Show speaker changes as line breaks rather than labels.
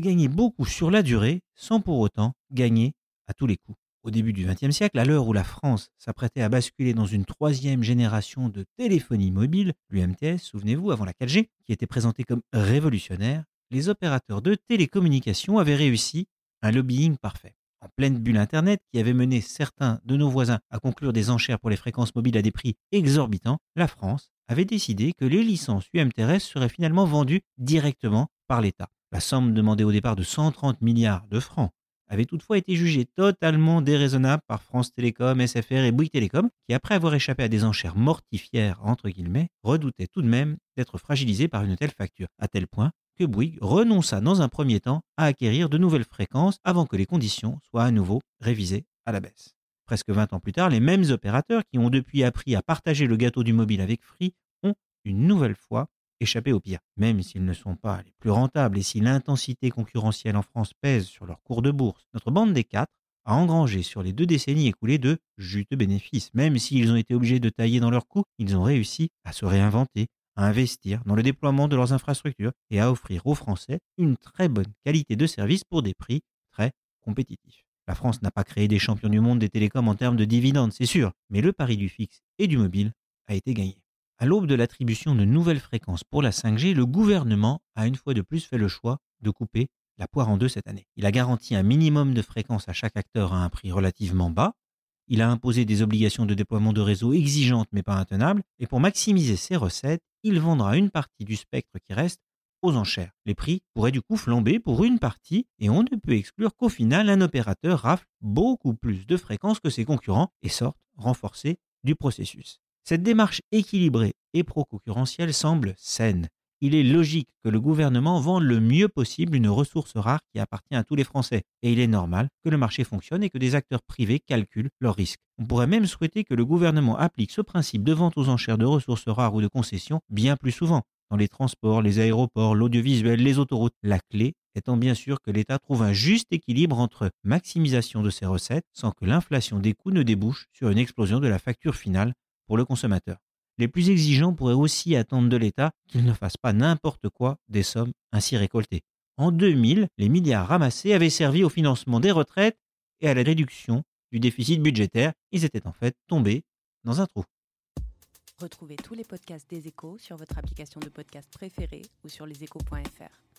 gagner beaucoup sur la durée sans pour autant gagner à tous les coups. Au début du XXe siècle, à l'heure où la France s'apprêtait à basculer dans une troisième génération de téléphonie mobile, l'UMTS, souvenez-vous, avant la 4G, qui était présentée comme révolutionnaire, les opérateurs de télécommunications avaient réussi un lobbying parfait. En pleine bulle Internet qui avait mené certains de nos voisins à conclure des enchères pour les fréquences mobiles à des prix exorbitants, la France avait décidé que les licences UMTS seraient finalement vendues directement par l'État. La somme demandée au départ de 130 milliards de francs avait toutefois été jugée totalement déraisonnable par France Télécom, SFR et Bouygues Télécom, qui après avoir échappé à des enchères mortifières, entre guillemets, redoutaient tout de même d'être fragilisés par une telle facture, à tel point que Bouygues renonça dans un premier temps à acquérir de nouvelles fréquences avant que les conditions soient à nouveau révisées à la baisse. Presque 20 ans plus tard, les mêmes opérateurs qui ont depuis appris à partager le gâteau du mobile avec Free ont une nouvelle fois échappé au pire. Même s'ils ne sont pas les plus rentables et si l'intensité concurrentielle en France pèse sur leur cours de bourse, notre bande des quatre a engrangé sur les deux décennies écoulées de juteux bénéfices. Même s'ils ont été obligés de tailler dans leurs coûts, ils ont réussi à se réinventer, à investir dans le déploiement de leurs infrastructures et à offrir aux Français une très bonne qualité de service pour des prix très compétitifs. La France n'a pas créé des champions du monde des télécoms en termes de dividendes, c'est sûr, mais le pari du fixe et du mobile a été gagné. À l'aube de l'attribution de nouvelles fréquences pour la 5G, le gouvernement a une fois de plus fait le choix de couper la poire en deux cette année. Il a garanti un minimum de fréquences à chaque acteur à un prix relativement bas, il a imposé des obligations de déploiement de réseau exigeantes mais pas intenables, et pour maximiser ses recettes, il vendra une partie du spectre qui reste aux enchères. Les prix pourraient du coup flamber pour une partie, et on ne peut exclure qu'au final, un opérateur rafle beaucoup plus de fréquences que ses concurrents et sorte renforcé du processus. Cette démarche équilibrée et pro-concurrentielle semble saine, il est logique que le gouvernement vende le mieux possible une ressource rare qui appartient à tous les Français. Et il est normal que le marché fonctionne et que des acteurs privés calculent leurs risques. On pourrait même souhaiter que le gouvernement applique ce principe de vente aux enchères de ressources rares ou de concessions bien plus souvent. Dans les transports, les aéroports, l'audiovisuel, les autoroutes. La clé étant bien sûr que l'État trouve un juste équilibre entre maximisation de ses recettes sans que l'inflation des coûts ne débouche sur une explosion de la facture finale pour le consommateur. Les plus exigeants pourraient aussi attendre de l'État qu'il ne fasse pas n'importe quoi des sommes ainsi récoltées. En 2000, les milliards ramassés avaient servi au financement des retraites et à la réduction du déficit budgétaire. Ils étaient en fait tombés dans un trou.
Retrouvez tous les podcasts des échos sur votre application de podcast préférée ou sur leséchos.fr.